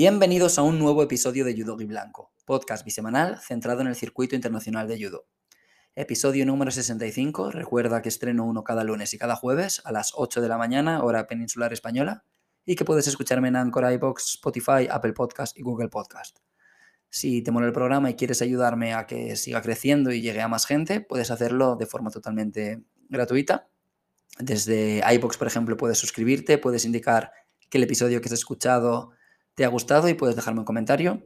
Bienvenidos a un nuevo episodio de Judo y Blanco, podcast bisemanal centrado en el circuito internacional de judo. Episodio número 65, recuerda que estreno uno cada lunes y cada jueves a las 8 de la mañana, hora peninsular española, y que puedes escucharme en Anchor, iBox, Spotify, Apple Podcast y Google Podcast. Si te mola el programa y quieres ayudarme a que siga creciendo y llegue a más gente, puedes hacerlo de forma totalmente gratuita. Desde iBox, por ejemplo, puedes suscribirte, puedes indicar que el episodio que has escuchado te ha gustado y puedes dejarme un comentario.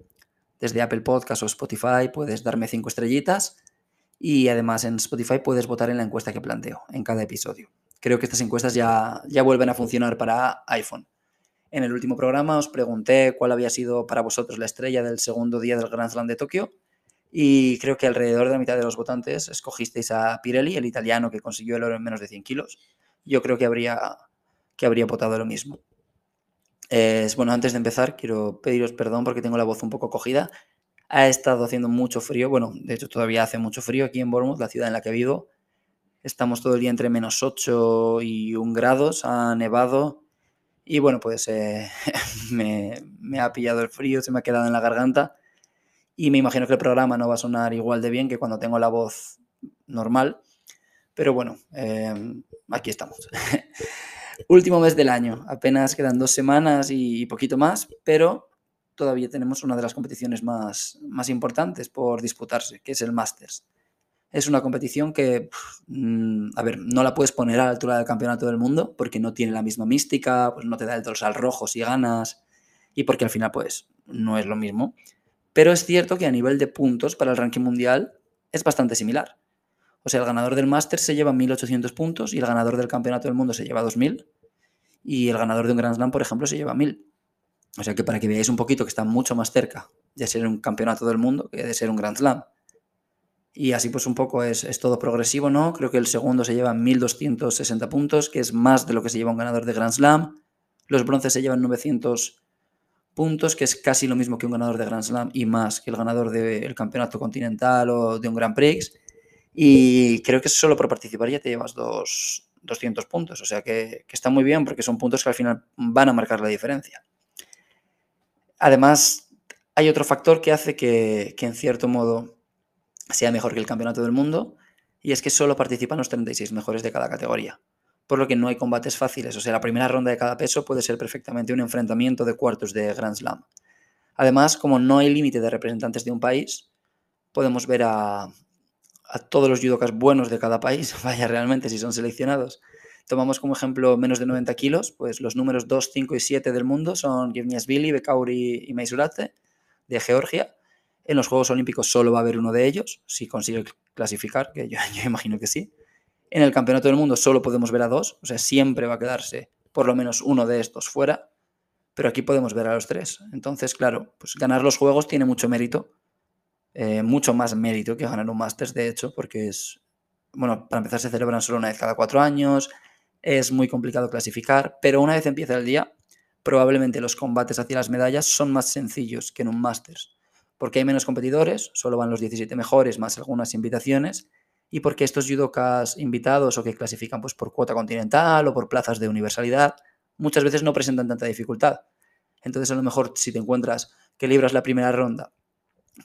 Desde Apple Podcast o Spotify puedes darme cinco estrellitas y además en Spotify puedes votar en la encuesta que planteo en cada episodio. Creo que estas encuestas ya, ya vuelven a funcionar para iPhone. En el último programa os pregunté cuál había sido para vosotros la estrella del segundo día del Grand Slam de Tokio y creo que alrededor de la mitad de los votantes escogisteis a Pirelli, el italiano que consiguió el oro en menos de 100 kilos. Yo creo que habría, que habría votado lo mismo bueno, antes de empezar, quiero pediros perdón porque tengo la voz un poco cogida. Ha estado haciendo mucho frío, bueno, de hecho todavía hace mucho frío aquí en Bournemouth, la ciudad en la que vivo. Estamos todo el día entre menos 8 y 1 grados, ha nevado y bueno, pues eh, me, me, ha pillado el frío, se me ha quedado en la garganta y me imagino que el programa no va a sonar igual de bien que cuando tengo la voz normal, pero bueno, eh, aquí estamos. Último mes del año, apenas quedan dos semanas y poquito más, pero todavía tenemos una de las competiciones más, más importantes por disputarse, que es el Masters. Es una competición que, mm, a ver, no la puedes poner a la altura del campeonato del mundo porque no tiene la misma mística, pues no te da el dorsal rojo si ganas y porque al final pues no es lo mismo. Pero es cierto que a nivel de puntos para el ranking mundial es bastante similar. O sea, el ganador del Máster se lleva 1.800 puntos y el ganador del Campeonato del Mundo se lleva 2.000 y el ganador de un Grand Slam, por ejemplo, se lleva 1.000. O sea que para que veáis un poquito que está mucho más cerca de ser un Campeonato del Mundo que de ser un Grand Slam. Y así pues un poco es, es todo progresivo, ¿no? Creo que el segundo se lleva 1.260 puntos, que es más de lo que se lleva un ganador de Grand Slam. Los bronces se llevan 900 puntos, que es casi lo mismo que un ganador de Grand Slam y más que el ganador del campeonato continental o de un Grand Prix. Y creo que solo por participar ya te llevas dos, 200 puntos. O sea que, está muy bien porque son puntos que al final van a marcar la diferencia. Además, hay otro factor que hace que, que en cierto modo sea mejor que el campeonato del mundo y es que solo participan los 36 mejores de cada categoría. Por lo que no hay combates fáciles. O sea, la primera ronda de cada peso puede ser perfectamente un enfrentamiento de cuartos de Grand Slam. Además, como no hay límite de representantes de un país, podemos ver a, a todos los judokas buenos de cada país, vaya realmente si son seleccionados. Tomamos como ejemplo menos de 90 kilos, pues los números 2, 5 y 7 del mundo son Billy, Bekauri y Meisurate de Georgia. En los Juegos Olímpicos solo va a haber uno de ellos, si consigue clasificar, que yo, yo imagino que sí. En el Campeonato del Mundo solo podemos ver a dos, o sea, siempre va a quedarse por lo menos uno de estos fuera, pero aquí podemos ver a los tres. Entonces, claro, pues ganar los Juegos tiene mucho mérito, eh, mucho más mérito que ganar un Masters, de hecho, porque es, bueno, para empezar se celebran solo una vez cada cuatro años, es muy complicado clasificar, pero una vez empieza el día, probablemente los combates hacia las medallas son más sencillos que en un Masters, porque hay menos competidores, solo van los 17 mejores más algunas invitaciones, y porque estos judokas invitados o que clasifican pues, por cuota continental o por plazas de universalidad, muchas veces no presentan tanta dificultad. Entonces, a lo mejor, si te encuentras que libras la primera ronda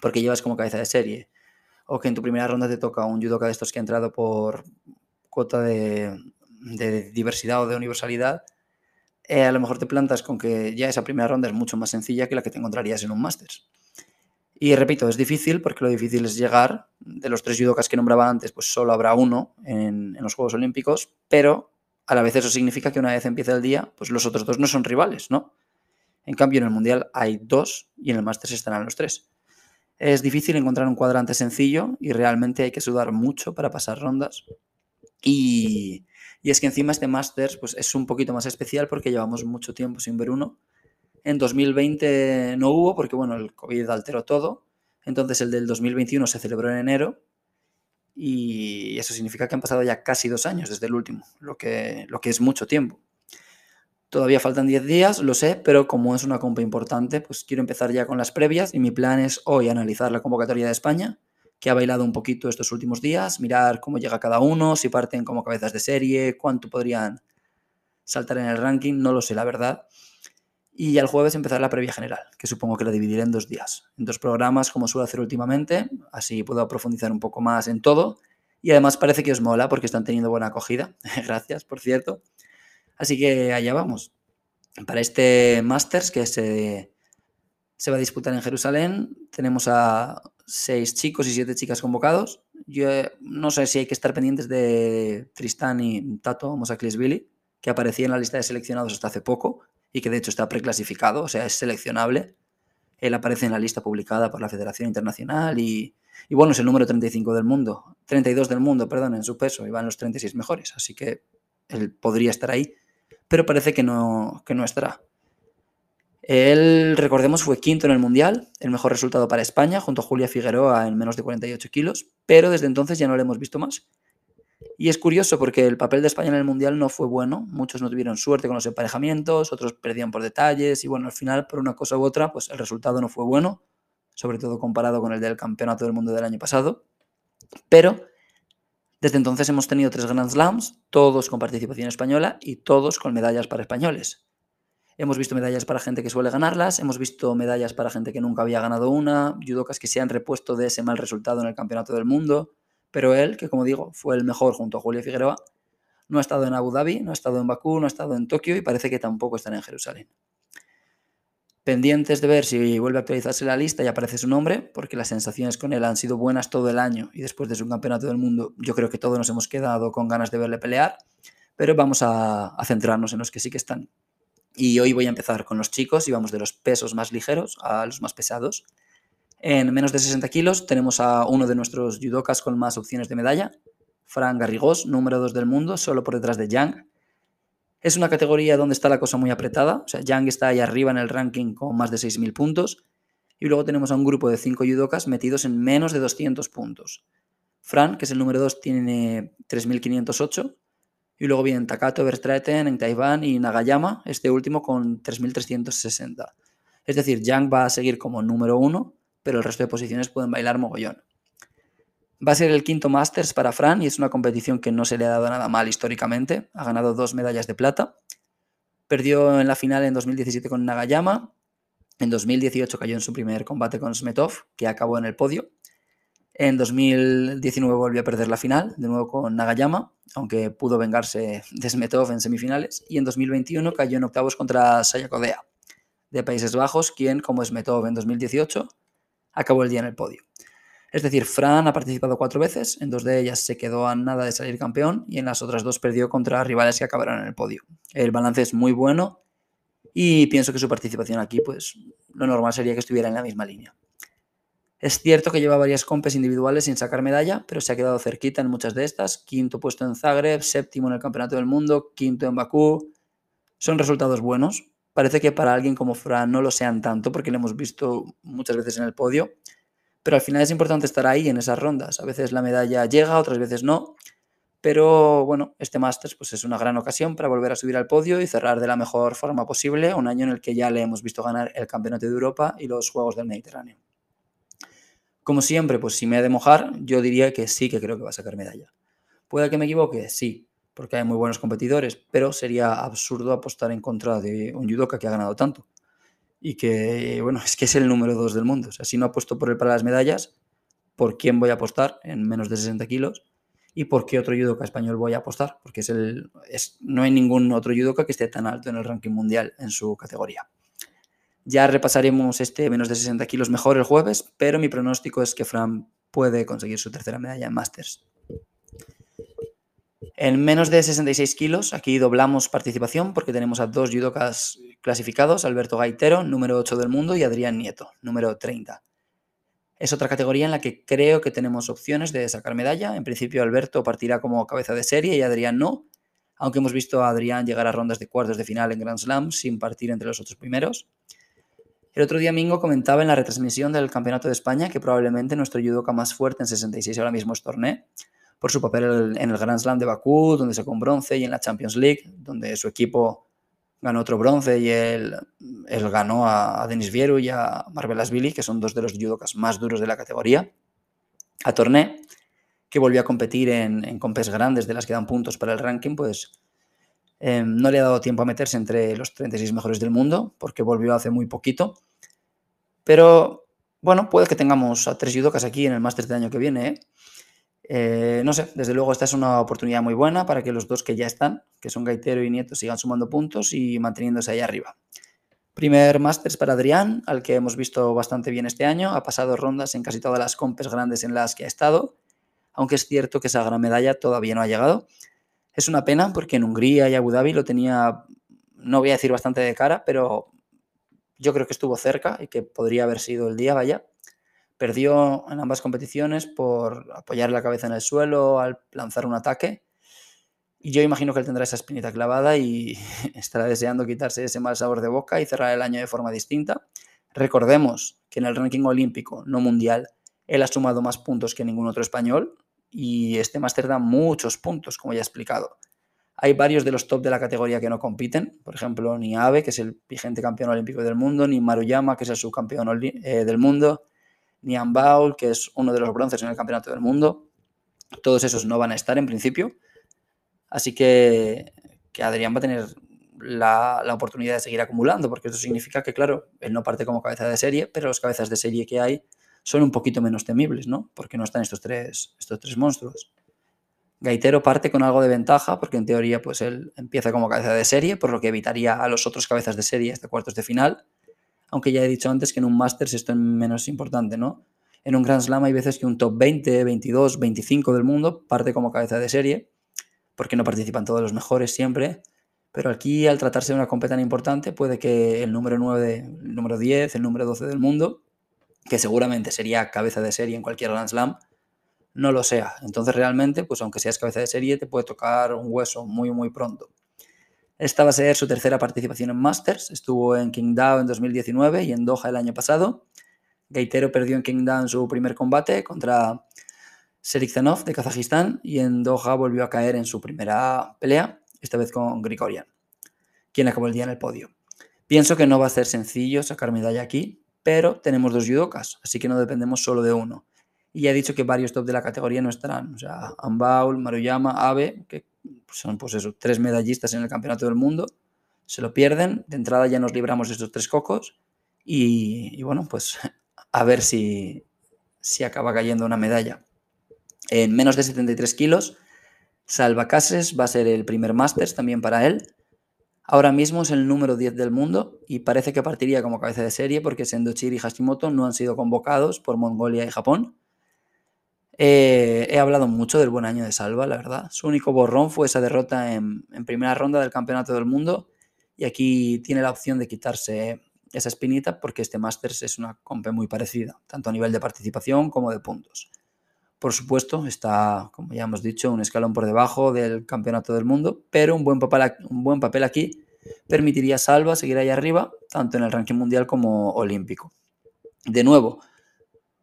porque llevas como cabeza de serie, o que en tu primera ronda te toca un judoka de estos que ha entrado por cuota de, diversidad o de universalidad, eh, a lo mejor te plantas con que ya esa primera ronda es mucho más sencilla que la que te encontrarías en un Masters. Y repito, es difícil porque lo difícil es llegar. De los tres judokas que nombraba antes, pues solo habrá uno en, en, los Juegos Olímpicos, pero a la vez eso significa que una vez empieza el día, pues los otros dos no son rivales, ¿no? En cambio, en el Mundial hay dos y en el Masters estarán los tres. Es difícil encontrar un cuadrante sencillo y realmente hay que sudar mucho para pasar rondas. Y, es que encima este Masters pues, es un poquito más especial porque llevamos mucho tiempo sin ver uno. En 2020 no hubo porque bueno, el COVID alteró todo. Entonces el del 2021 se celebró en enero y eso significa que han pasado ya casi dos años desde el último, lo que, lo que es mucho tiempo. Todavía faltan 10 días, lo sé, pero como es una compa importante, pues quiero empezar ya con las previas y mi plan es hoy analizar la convocatoria de España, que ha bailado un poquito estos últimos días, mirar cómo llega cada uno, si parten como cabezas de serie, cuánto podrían saltar en el ranking, no lo sé, la verdad. Y el jueves empezar la previa general, que supongo que la dividiré en dos días, en dos programas como suelo hacer últimamente, así puedo profundizar un poco más en todo. Y además parece que os mola porque están teniendo buena acogida. Gracias, por cierto. Así que allá vamos. Para este Masters que se, se va a disputar en Jerusalén, tenemos a seis chicos y siete chicas convocados. Yo eh, no sé si hay que estar pendientes de Tristán y Tato Mosaklisvili, que aparecía en la lista de seleccionados hasta hace poco y que de hecho está preclasificado, o sea, es seleccionable. Él aparece en la lista publicada por la Federación Internacional y, bueno, es el número 35 del mundo, 32 del mundo, perdón, en su peso, y va en los 36 mejores, así que él podría estar ahí, pero parece que no, que no estará. Él, recordemos, fue quinto en el Mundial, el mejor resultado para España, junto a Julia Figueroa en menos de 48 kilos, pero desde entonces ya no lo hemos visto más. Y es curioso porque el papel de España en el Mundial no fue bueno, muchos no tuvieron suerte con los emparejamientos, otros perdían por detalles y bueno, al final por una cosa u otra, pues el resultado no fue bueno, sobre todo comparado con el del Campeonato del Mundo del año pasado. Pero desde entonces hemos tenido tres Grand Slams, todos con participación española y todos con medallas para españoles. Hemos visto medallas para gente que suele ganarlas, hemos visto medallas para gente que nunca había ganado una, judocas que se han repuesto de ese mal resultado en el Campeonato del Mundo, pero él, que como digo, fue el mejor junto a Julio Figueroa, no ha estado en Abu Dhabi, no ha estado en Bakú, no ha estado en Tokio y parece que tampoco estará en Jerusalén. Pendientes de ver si vuelve a actualizarse la lista y aparece su nombre, porque las sensaciones con él han sido buenas todo el año y después de su campeonato del mundo yo creo que todos nos hemos quedado con ganas de verle pelear, pero vamos a, centrarnos en los que sí que están. Y hoy voy a empezar con los chicos y vamos de los pesos más ligeros a los más pesados. En menos de 60 kilos tenemos a uno de nuestros judokas con más opciones de medalla, Fran Garrigós, número 2 del mundo, solo por detrás de Yang. Es una categoría donde está la cosa muy apretada, o sea, Yang está ahí arriba en el ranking con más de 6.000 puntos, y luego tenemos a un grupo de 5 judokas metidos en menos de 200 puntos. Fran, que es el número 2, tiene 3.508, y luego vienen Takato Verstraeten en Taiwán y Nagayama, este último con 3.360. Es decir, Yang va a seguir como número 1 pero el resto de posiciones pueden bailar mogollón. Va a ser el quinto Masters para Fran y es una competición que no se le ha dado nada mal históricamente. Ha ganado dos medallas de plata. Perdió en la final en 2017 con Nagayama. En 2018 cayó en su primer combate con Smetov, que acabó en el podio. En 2019 volvió a perder la final, de nuevo con Nagayama, aunque pudo vengarse de Smetov en semifinales. Y en 2021 cayó en octavos contra Sayakodea, de Países Bajos, quien, como Smetov en 2018, acabó el día en el podio. Es decir, Fran ha participado cuatro veces, en dos de ellas se quedó a nada de salir campeón y en las otras dos perdió contra rivales que acabaron en el podio. El balance es muy bueno y pienso que su participación aquí, pues lo normal sería que estuviera en la misma línea. Es cierto que lleva varias compes individuales sin sacar medalla, pero se ha quedado cerquita en muchas de estas. Quinto puesto en Zagreb, séptimo en el Campeonato del Mundo, quinto en Bakú. Son resultados buenos, Parece que para alguien como Fran no lo sean tanto porque lo hemos visto muchas veces en el podio, pero al final es importante estar ahí en esas rondas. A veces la medalla llega, otras veces no, pero bueno, este Masters pues es una gran ocasión para volver a subir al podio y cerrar de la mejor forma posible un año en el que ya le hemos visto ganar el Campeonato de Europa y los Juegos del Mediterráneo. Como siempre, pues si me he de mojar, yo diría que sí que creo que va a sacar medalla. ¿Puede que me equivoque? Sí, porque hay muy buenos competidores, pero sería absurdo apostar en contra de un judoka que ha ganado tanto. Y que, bueno, es que es el número dos del mundo. O sea, si no apuesto por él para las medallas, ¿por quién voy a apostar en menos de 60 kilos? ¿Y por qué otro judoka español voy a apostar? Porque es el, es, no hay ningún otro judoka que esté tan alto en el ranking mundial en su categoría. Ya repasaremos este menos de 60 kilos mejor el jueves, pero mi pronóstico es que Fran puede conseguir su tercera medalla en Masters. En menos de 66 kilos, aquí doblamos participación porque tenemos a dos judokas clasificados, Alberto Gaitero, número 8 del mundo, y Adrián Nieto, número 30. Es otra categoría en la que creo que tenemos opciones de sacar medalla. En principio Alberto partirá como cabeza de serie y Adrián no, aunque hemos visto a Adrián llegar a rondas de cuartos de final en Grand Slam sin partir entre los otros primeros. El otro día Mingo comentaba en la retransmisión del Campeonato de España que probablemente nuestro judoka más fuerte en 66 ahora mismo es Torné, por su papel en el Grand Slam de Bakú, donde sacó un bronce, y en la Champions League, donde su equipo ganó otro bronce y él, él ganó a, Denis Vieru y a Billy, que son dos de los judokas más duros de la categoría. A Torné, que volvió a competir en, en compes grandes de las que dan puntos para el ranking, pues Em, no le ha dado tiempo a meterse entre los 36 mejores del mundo, porque volvió hace muy poquito. Pero bueno, puede que tengamos a tres judokas aquí en el máster del año que viene. ¿eh? Eh, no sé, desde luego esta es una oportunidad muy buena para que los dos que ya están, que son Gaitero y Nieto, sigan sumando puntos y manteniéndose ahí arriba. Primer Masters para Adrián, al que hemos visto bastante bien este año. Ha pasado rondas en casi todas las compes grandes en las que ha estado, aunque es cierto que esa gran medalla todavía no ha llegado. Es una pena porque en Hungría y Abu Dhabi lo tenía, no voy a decir bastante de cara, pero yo creo que estuvo cerca y que podría haber sido el día, vaya. Perdió en ambas competiciones por apoyar la cabeza en el suelo al lanzar un ataque y yo imagino que él tendrá esa espinita clavada y estará deseando quitarse ese mal sabor de boca y cerrar el año de forma distinta. Recordemos que en el ranking olímpico, no mundial, él ha sumado más puntos que ningún otro español y este máster da muchos puntos, como ya he explicado. Hay varios de los top de la categoría que no compiten, por ejemplo, ni Abe, que es el vigente campeón olímpico del mundo, ni Maruyama, que es el subcampeón eh, del mundo, ni Ambaul, que es uno de los bronces en el campeonato del mundo. Todos esos no van a estar en principio Así que, Adrián va a tener la, oportunidad de seguir acumulando, porque eso significa que, claro, él no parte como cabeza de serie, pero las cabezas de serie que hay son un poquito menos temibles, ¿no? Porque no están estos tres, estos tres monstruos. Gaitero parte con algo de ventaja, porque en teoría, pues él empieza como cabeza de serie, por lo que evitaría a los otros cabezas de serie hasta cuartos de final. Aunque ya he dicho antes que en un Masters esto es menos importante, ¿no? En un Grand Slam hay veces que un top 20, 22, 25 del mundo parte como cabeza de serie porque no participan todos los mejores siempre. Pero aquí, al tratarse de una competición tan importante, puede que el número 9, el número 10, el número 12 del mundo, que seguramente sería cabeza de serie en cualquier Grand Slam, no lo sea. Entonces, realmente, pues aunque seas cabeza de serie, te puede tocar un hueso muy, muy pronto. Esta va a ser su tercera participación en Masters. Estuvo en Qingdao en 2019 y en Doha el año pasado. Gaitero perdió en Qingdao en su primer combate contra Serikzanov de Kazajistán y en Doha volvió a caer en su primera pelea, esta vez con Grigorian, quien acabó el día en el podio. Pienso que no va a ser sencillo sacar medalla aquí, pero tenemos dos judokas, así que no dependemos solo de uno. Y ya he dicho que varios top de la categoría no estarán, o sea, Ambaul, Maruyama, Abe, que son pues eso, tres medallistas en el Campeonato del Mundo, se lo pierden, de entrada ya nos libramos de estos tres cocos y, bueno, pues a ver si, si acaba cayendo una medalla en menos de 73 kilos. Salva Cases va a ser el primer Masters también para él. Ahora mismo es el número 10 del mundo y parece que partiría como cabeza de serie porque Sendochir y Hashimoto no han sido convocados por Mongolia y Japón. Eh, he hablado mucho del buen año de Salva, la verdad. Su único borrón fue esa derrota en, primera ronda del Campeonato del Mundo y aquí tiene la opción de quitarse esa espinita porque este Masters es una compe muy parecida, tanto a nivel de participación como de puntos. Por supuesto, está, como ya hemos dicho, un escalón por debajo del campeonato del mundo, pero un buen papel, un buen papel aquí permitiría a Salva seguir ahí arriba, tanto en el ranking mundial como olímpico. De nuevo,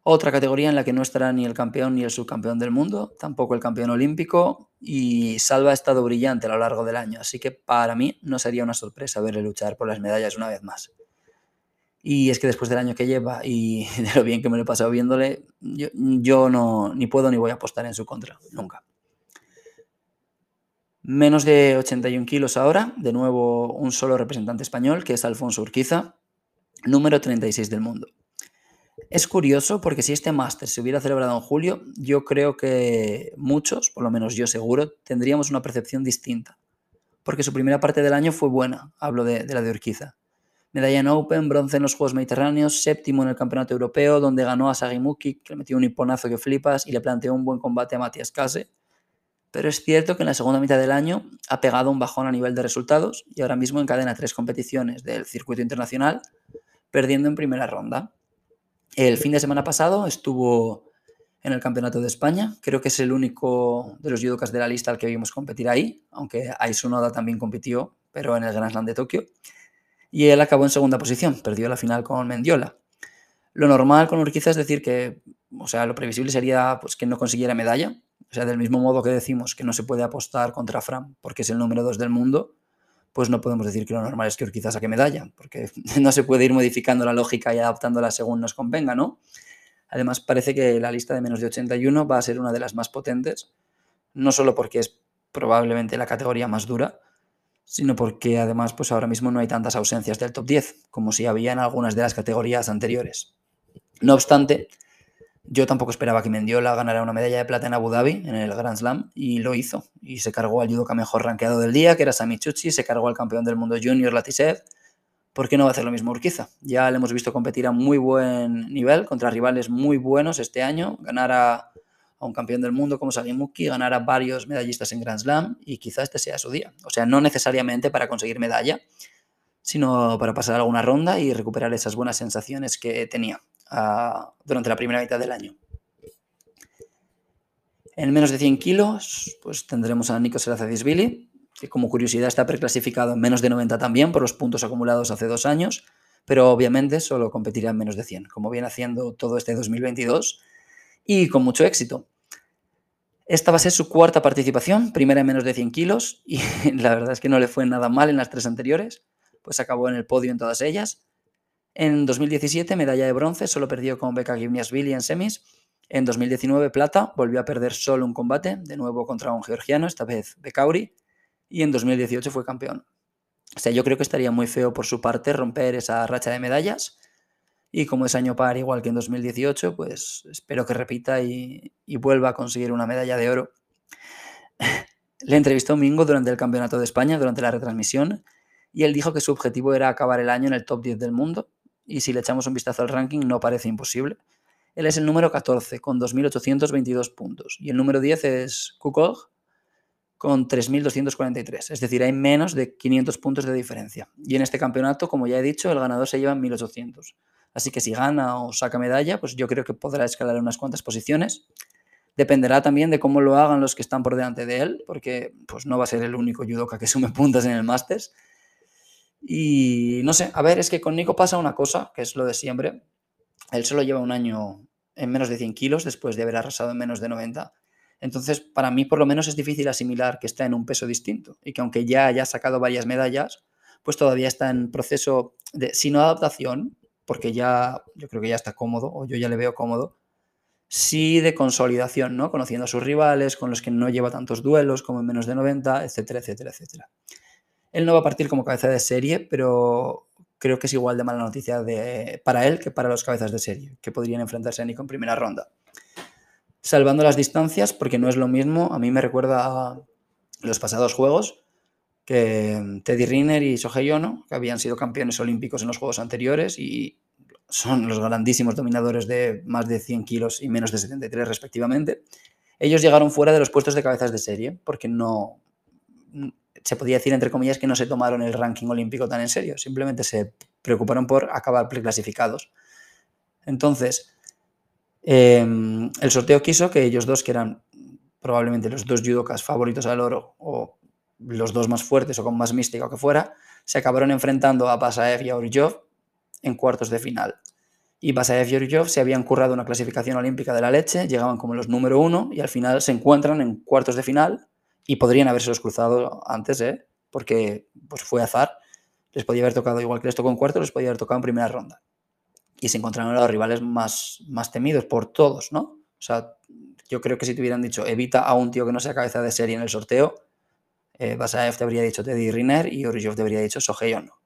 otra categoría en la que no estará ni el campeón ni el subcampeón del mundo, tampoco el campeón olímpico, y Salva ha estado brillante a lo largo del año, así que para mí no sería una sorpresa verle luchar por las medallas una vez más. Y es que después del año que lleva y de lo bien que me lo he pasado viéndole, yo, no ni puedo ni voy a apostar en su contra, nunca. Menos de 81 kilos ahora, de nuevo un solo representante español, que es Alfonso Urquiza, número 36 del mundo. Es curioso porque si este máster se hubiera celebrado en julio, yo creo que muchos, por lo menos yo seguro, tendríamos una percepción distinta. Porque su primera parte del año fue buena, hablo de, la de Urquiza medalla en Open, bronce en los Juegos Mediterráneos, séptimo en el Campeonato Europeo, donde ganó a Sagimuki, que le metió un hiponazo que flipas y le planteó un buen combate a Matías Case. Pero es cierto que en la segunda mitad del año ha pegado un bajón a nivel de resultados y ahora mismo encadena tres competiciones del circuito internacional, perdiendo en primera ronda. El fin de semana pasado estuvo en el Campeonato de España. Creo que es el único de los judokas de la lista al que vimos competir ahí, aunque Aisunoda también compitió, pero en el Grand Slam de Tokio y él acabó en segunda posición, perdió la final con Mendiola. Lo normal con Urquiza es decir que, o sea, lo previsible sería pues, que no consiguiera medalla, o sea, del mismo modo que decimos que no se puede apostar contra Fran porque es el número 2 del mundo, pues no podemos decir que lo normal es que Urquiza saque medalla, porque no se puede ir modificando la lógica y adaptándola según nos convenga, ¿no? Además, parece que la lista de menos de 81 va a ser una de las más potentes, no solo porque es probablemente la categoría más dura, sino porque además pues ahora mismo no hay tantas ausencias del top 10 como si había en algunas de las categorías anteriores. No obstante, yo tampoco esperaba que Mendiola ganara una medalla de plata en Abu Dhabi, en el Grand Slam, y lo hizo. Y se cargó al judoka mejor rankeado del día, que era Sami Chuchi, se cargó al campeón del mundo junior Latisev. ¿Por qué no va a hacer lo mismo Urquiza? Ya le hemos visto competir a muy buen nivel, contra rivales muy buenos este año, ganar a, un campeón del mundo como Muki, ganar a varios medallistas en Grand Slam, y quizá este sea su día. O sea, no necesariamente para conseguir medalla, sino para pasar alguna ronda y recuperar esas buenas sensaciones que tenía durante la primera mitad del año. En menos de 100 kilos, pues tendremos a Nico Billy, que como curiosidad está preclasificado en menos de 90 también por los puntos acumulados hace dos años, pero obviamente solo competirá en menos de 100, como viene haciendo todo este 2022 y con mucho éxito. Esta va a ser su cuarta participación, primera en menos de 100 kilos, y la verdad es que no le fue nada mal en las tres anteriores, pues acabó en el podio en todas ellas. En 2017, medalla de bronce, solo perdió con Becca Billy en semis. En 2019, plata, volvió a perder solo un combate, de nuevo contra un georgiano, esta vez Bekauri. Y en 2018 fue campeón. O sea, yo creo que estaría muy feo por su parte romper esa racha de medallas. Y como es año par, igual que en 2018, pues espero que repita y, y vuelva a conseguir una medalla de oro. Le entrevistó Mingo durante el Campeonato de España, durante la retransmisión, y él dijo que su objetivo era acabar el año en el top 10 del mundo y si le echamos un vistazo al ranking no parece imposible. Él es el número 14 con 2.822 puntos y el número 10 es Kukog con 3.243, es decir, hay menos de 500 puntos de diferencia. Y en este campeonato, como ya he dicho, el ganador se lleva 1.800. Así que si gana o saca medalla, pues yo creo que podrá escalar unas cuantas posiciones. Dependerá también de cómo lo hagan los que están por delante de él, porque pues no va a ser el único judoka que sume puntos en el Masters. Y no sé, a ver, es que con Nico pasa una cosa, que es lo de siempre. Él solo lleva un año en menos de 100 kilos después de haber arrasado en menos de 90. Entonces, para mí por lo menos es difícil asimilar que está en un peso distinto y que aunque ya haya sacado varias medallas, pues todavía está en proceso de, si no adaptación, porque ya yo creo que ya está cómodo, o yo ya le veo cómodo, sí de consolidación, ¿no? Conociendo a sus rivales, con los que no lleva tantos duelos como en menos de 90, etcétera, etcétera, etcétera. Él no va a partir como cabeza de serie, pero creo que es igual de mala noticia para él que para los cabezas de serie, que podrían enfrentarse a Nico en primera ronda. Salvando las distancias, porque no es lo mismo, a mí me recuerda a los pasados juegos, que Teddy Riner y Shohei Ono, que habían sido campeones olímpicos en los juegos anteriores y son los grandísimos dominadores de más de 100 kilos y menos de 73 respectivamente, ellos llegaron fuera de los puestos de cabezas de serie, porque no, se podía decir, entre comillas, que no se tomaron el ranking olímpico tan en serio, simplemente se preocuparon por acabar preclasificados. Entonces, em, el sorteo quiso que ellos dos, que eran probablemente los dos judokas favoritos al oro, o los dos más fuertes o con más mística o que fuera, se acabaron enfrentando a Basaev y a Oryov en cuartos de final. Y Basaev y Oryov se habían currado una clasificación olímpica de la leche, llegaban como los número uno y al final se encuentran en cuartos de final y podrían haberse cruzado antes, ¿eh? porque pues fue azar. Les podía haber tocado, igual que les tocó en cuarto, les podía haber tocado en primera ronda. Y se encontraron los rivales más, más temidos por todos, ¿no? O sea, yo creo que si te hubieran dicho, evita a un tío que no sea cabeza de serie en el sorteo, eh, Basaev te habría dicho Teddy Riner y Oryshov te habría dicho Sohei Ono.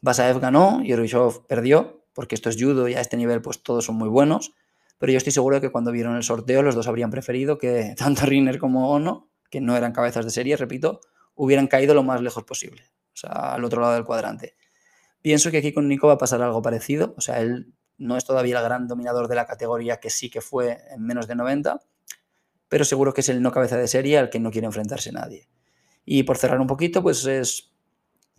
Basaev ganó y Oryshov perdió, porque esto es judo y a este nivel pues todos son muy buenos, pero yo estoy seguro de que cuando vieron el sorteo los dos habrían preferido que tanto Riner como Ono que no eran cabezas de serie, repito, hubieran caído lo más lejos posible, o sea, al otro lado del cuadrante. Pienso que aquí con Nico va a pasar algo parecido, o sea, él no es todavía el gran dominador de la categoría que sí que fue en menos de 90, pero seguro que es el no cabeza de serie al que no quiere enfrentarse nadie. Y por cerrar un poquito, pues es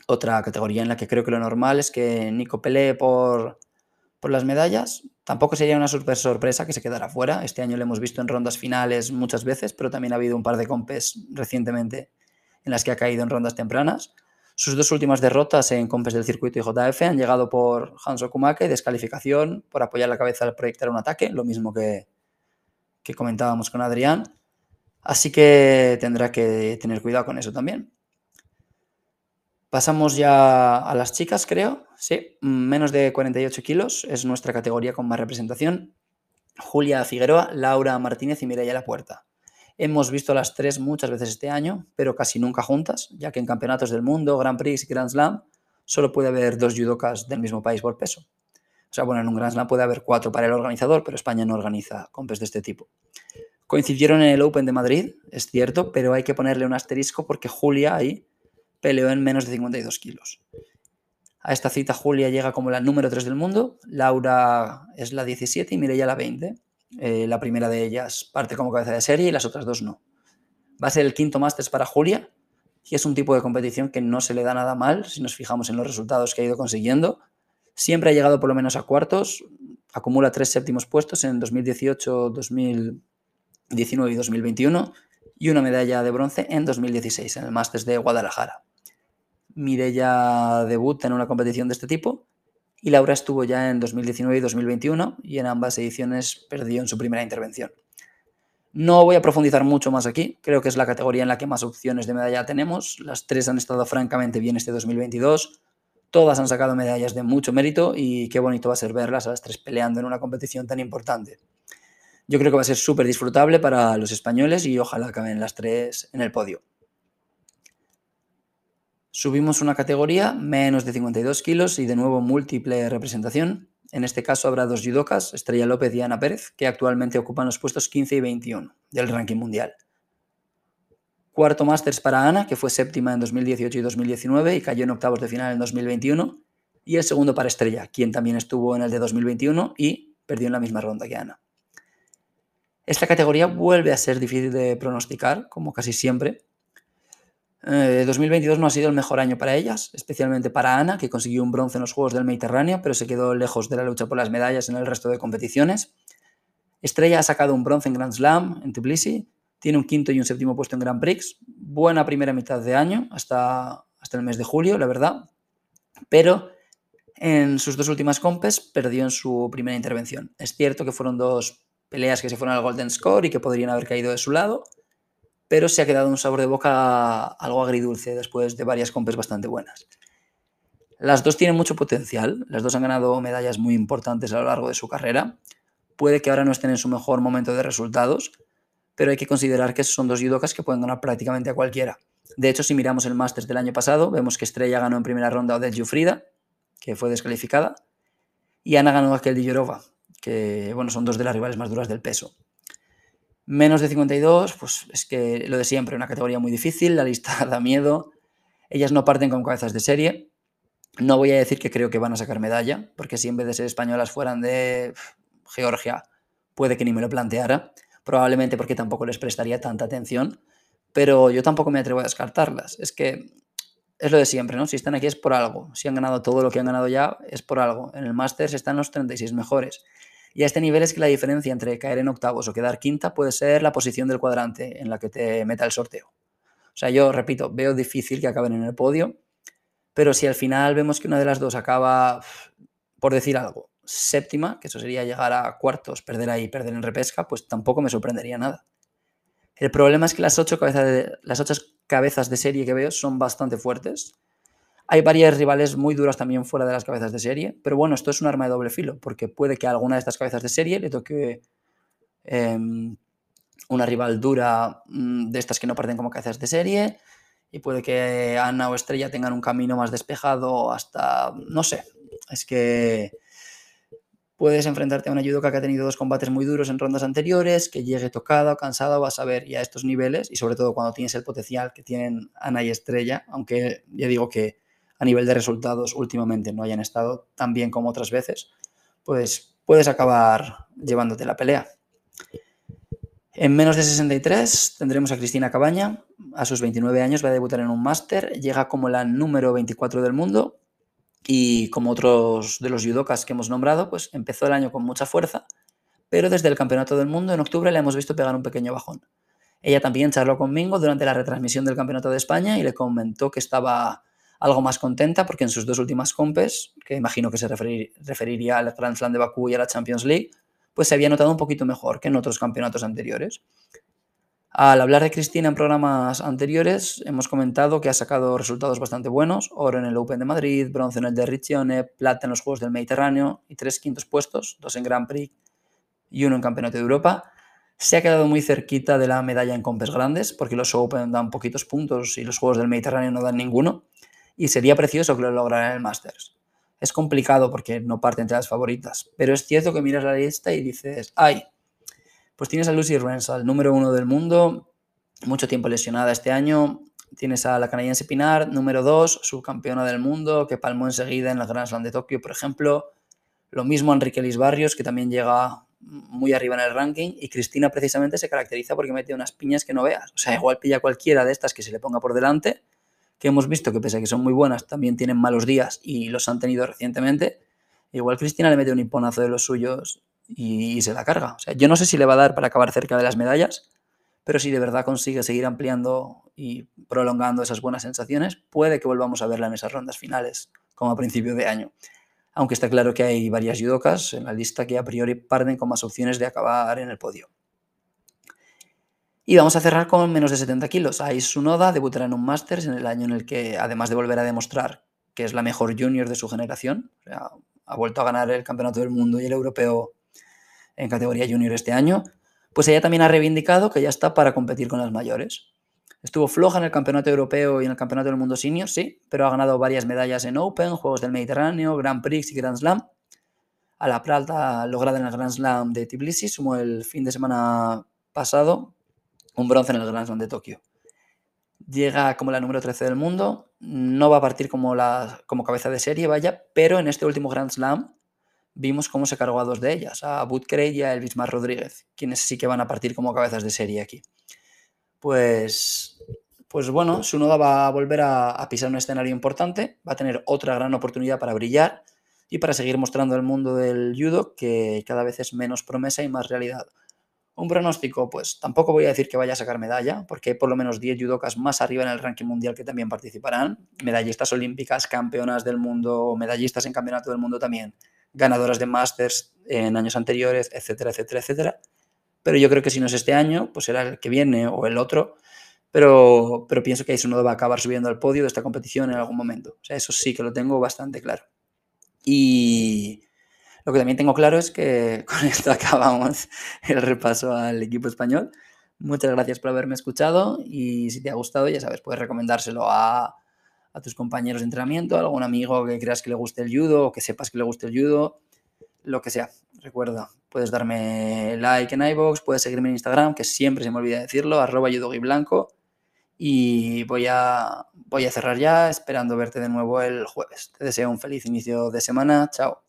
otra categoría en la que creo que lo normal es que Nico pelee por, por las medallas. Tampoco sería una super sorpresa que se quedara fuera. Este año lo hemos visto en rondas finales muchas veces, pero también ha habido un par de compes recientemente en las que ha caído en rondas tempranas. Sus dos últimas derrotas en compes del circuito JF han llegado por Hanso Kumake, descalificación por apoyar la cabeza al proyectar un ataque, lo mismo que, que comentábamos con Adrián. Así que tendrá que tener cuidado con eso también. Pasamos ya a las chicas, creo. Sí, menos de 48 kilos es nuestra categoría con más representación. Julia Figueroa, Laura Martínez y Mireia La Puerta. Hemos visto las tres muchas veces este año, pero casi nunca juntas, ya que en campeonatos del mundo, Grand Prix y Grand Slam solo puede haber dos judokas del mismo país por peso. O sea, bueno, en un Grand Slam puede haber cuatro para el organizador, pero España no organiza compes de este tipo. Coincidieron en el Open de Madrid, es cierto, pero hay que ponerle un asterisco porque Julia ahí peleó en menos de 52 kilos. A esta cita Julia llega como la número 3 del mundo, Laura es la 17 y Mireia la 20. Eh, la primera de ellas parte como cabeza de serie y las otras dos no. Va a ser el quinto Masters para Julia y es un tipo de competición que no se le da nada mal si nos fijamos en los resultados que ha ido consiguiendo. Siempre ha llegado por lo menos a cuartos, acumula tres séptimos puestos en 2018, 2019 y 2021 y una medalla de bronce en 2016 en el Masters de Guadalajara. Mireia debuta en una competición de este tipo y Laura estuvo ya en 2019 y 2021 y en ambas ediciones perdió en su primera intervención. No voy a profundizar mucho más aquí, creo que es la categoría en la que más opciones de medalla tenemos. Las tres han estado francamente bien este 2022, todas han sacado medallas de mucho mérito y qué bonito va a ser verlas a las tres peleando en una competición tan importante. Yo creo que va a ser súper disfrutable para los españoles y ojalá acaben las tres en el podio. Subimos una categoría, menos de 52 kilos y de nuevo múltiple representación. En este caso habrá dos judokas, Estrella López y Ana Pérez, que actualmente ocupan los puestos 15 y 21 del ranking mundial. Cuarto Masters para Ana, que fue séptima en 2018 y 2019 y cayó en octavos de final en 2021. Y el segundo para Estrella, quien también estuvo en el de 2021 y perdió en la misma ronda que Ana. Esta categoría vuelve a ser difícil de pronosticar, como casi siempre, 2022 eh, no ha sido el mejor año para ellas, especialmente para Ana, que consiguió un bronce en los Juegos del Mediterráneo, pero se quedó lejos de la lucha por las medallas en el resto de competiciones. Estrella ha sacado un bronce en Grand Slam, en Tbilisi, tiene un quinto y un séptimo puesto en Grand Prix, buena primera mitad de año, hasta, hasta el mes de julio, la verdad, pero en sus dos últimas compes perdió en su primera intervención. Es cierto que fueron dos peleas que se fueron al Golden Score y que podrían haber caído de su lado, pero se ha quedado un sabor de boca algo agridulce después de varias compes bastante buenas. Las dos tienen mucho potencial, las dos han ganado medallas muy importantes a lo largo de su carrera. Puede que ahora no estén en su mejor momento de resultados, pero hay que considerar que son dos judokas que pueden ganar prácticamente a cualquiera. De hecho, si miramos el Masters del año pasado, vemos que Estrella ganó en primera ronda a Odette Jufrida, que fue descalificada, y Ana ganó a Kelly Yorova, que bueno, son dos de las rivales más duras del peso. Menos de 52, pues es que lo de siempre, una categoría muy difícil, la lista da miedo. Ellas no parten con cabezas de serie. No voy a decir que creo que van a sacar medalla, porque si en vez de ser españolas fueran de Georgia, puede que ni me lo planteara. Probablemente porque tampoco les prestaría tanta atención. Pero yo tampoco me atrevo a descartarlas. Es que es lo de siempre, ¿no? Si están aquí es por algo. Si han ganado todo lo que han ganado ya, es por algo. En el Masters están los 36 mejores. Y a este nivel es que la diferencia entre caer en octavos o quedar quinta puede ser la posición del cuadrante en la que te meta el sorteo. O sea, yo repito, veo difícil que acaben en el podio, pero si al final vemos que una de las dos acaba, por decir algo, séptima, que eso sería llegar a cuartos, perder ahí, perder en repesca, pues tampoco me sorprendería nada. El problema es que las ocho cabezas de, las ocho cabezas de serie que veo son bastante fuertes hay varias rivales muy duras también fuera de las cabezas de serie, pero bueno, esto es un arma de doble filo, porque puede que a alguna de estas cabezas de serie le toque em, una rival dura mm, de estas que no parten como cabezas de serie, y puede que Ana o Estrella tengan un camino más despejado hasta, no sé, es que puedes enfrentarte a una judoka que ha tenido dos combates muy duros en rondas anteriores, que llegue tocada o cansada, vas a ver ya estos niveles, y sobre todo cuando tienes el potencial que tienen Ana y Estrella, aunque ya digo que a nivel de resultados últimamente no hayan estado tan bien como otras veces, pues puedes acabar llevándote la pelea. En menos de 63 tendremos a Cristina Cabaña. A sus 29 años va a debutar en un máster. Llega como la número 24 del mundo. Y como otros de los judokas que hemos nombrado, pues empezó el año con mucha fuerza. Pero desde el Campeonato del Mundo en octubre le hemos visto pegar un pequeño bajón. Ella también charló conmigo durante la retransmisión del Campeonato de España y le comentó que estaba algo más contenta porque en sus dos últimas compes, que imagino que se referiría al Grand Slam de Bakú y a la Champions League, pues se había notado un poquito mejor que en otros campeonatos anteriores. Al hablar de Cristina en programas anteriores, hemos comentado que ha sacado resultados bastante buenos, oro en el Open de Madrid, bronce en el de Riccione, plata en los Juegos del Mediterráneo y tres quintos puestos, dos en Grand Prix y uno en Campeonato de Europa. Se ha quedado muy cerquita de la medalla en compes grandes, porque los Open dan poquitos puntos y los Juegos del Mediterráneo no dan ninguno. Y sería precioso que lo lograra en el Masters. Es complicado porque no parte entre las favoritas, pero es cierto que miras la lista y dices, ay, pues tienes a Lucy Renshaw, número uno del mundo, mucho tiempo lesionada este año. Tienes a la canadiense Pinar, número dos, subcampeona del mundo, que palmó enseguida en el Grand Slam de Tokio, por ejemplo. Lo mismo Enrique Lis Barrios, que también llega muy arriba en el ranking y Cristina precisamente se caracteriza porque mete unas piñas que no veas. O sea, igual pilla cualquiera de estas que se le ponga por delante, que hemos visto que pese a que son muy buenas, también tienen malos días y los han tenido recientemente. Igual Cristina le mete un imponazo de los suyos y, se la carga. O sea, yo no sé si le va a dar para acabar cerca de las medallas, pero si de verdad consigue seguir ampliando y prolongando esas buenas sensaciones, puede que volvamos a verla en esas rondas finales, como a principio de año aunque está claro que hay varias judokas en la lista que a priori parten con más opciones de acabar en el podio. Y vamos a cerrar con menos de 70 kilos. Ais Sunoda debutará en un Masters en el año en el que, además de volver a demostrar que es la mejor junior de su generación, ha vuelto a ganar el Campeonato del Mundo y el Europeo en categoría junior este año, pues ella también ha reivindicado que ya está para competir con las mayores. Estuvo floja en el Campeonato Europeo y en el Campeonato del Mundo Senior, sí, pero ha ganado varias medallas en Open, Juegos del Mediterráneo, Grand Prix y Grand Slam. A la plata lograda en el Grand Slam de Tbilisi sumó el fin de semana pasado un bronce en el Grand Slam de Tokio. Llega como la número 13 del mundo, no va a partir como, la, como cabeza de serie, vaya, pero en este último Grand Slam vimos cómo se cargó a dos de ellas, a Butkrey y a Elvismar Rodríguez, quienes sí que van a partir como cabezas de serie aquí pues, pues bueno, Sunoda va a volver a, pisar un escenario importante, va a tener otra gran oportunidad para brillar y para seguir mostrando al mundo del judo que cada vez es menos promesa y más realidad. Un pronóstico, pues tampoco voy a decir que vaya a sacar medalla, porque hay por lo menos 10 judokas más arriba en el ranking mundial que también participarán, medallistas olímpicas, campeonas del mundo, medallistas en campeonato del mundo también, ganadoras de Masters en años anteriores, etcétera, etcétera, etcétera pero yo creo que si no es este año, pues será el que viene o el otro. Pero, pero pienso que no va a acabar subiendo al podio de esta competición en algún momento. O sea, eso sí que lo tengo bastante claro. Y lo que también tengo claro es que con esto acabamos el repaso al equipo español. Muchas gracias por haberme escuchado y si te ha gustado, ya sabes, puedes recomendárselo a, tus compañeros de entrenamiento, a algún amigo que creas que le guste el judo o que sepas que le guste el judo, lo que sea. Recuerda, puedes darme like en iVoox, puedes seguirme en Instagram, que siempre se me olvida decirlo, arroba blanco. Y voy a, voy a cerrar ya, esperando verte de nuevo el jueves. Te deseo un feliz inicio de semana. Chao.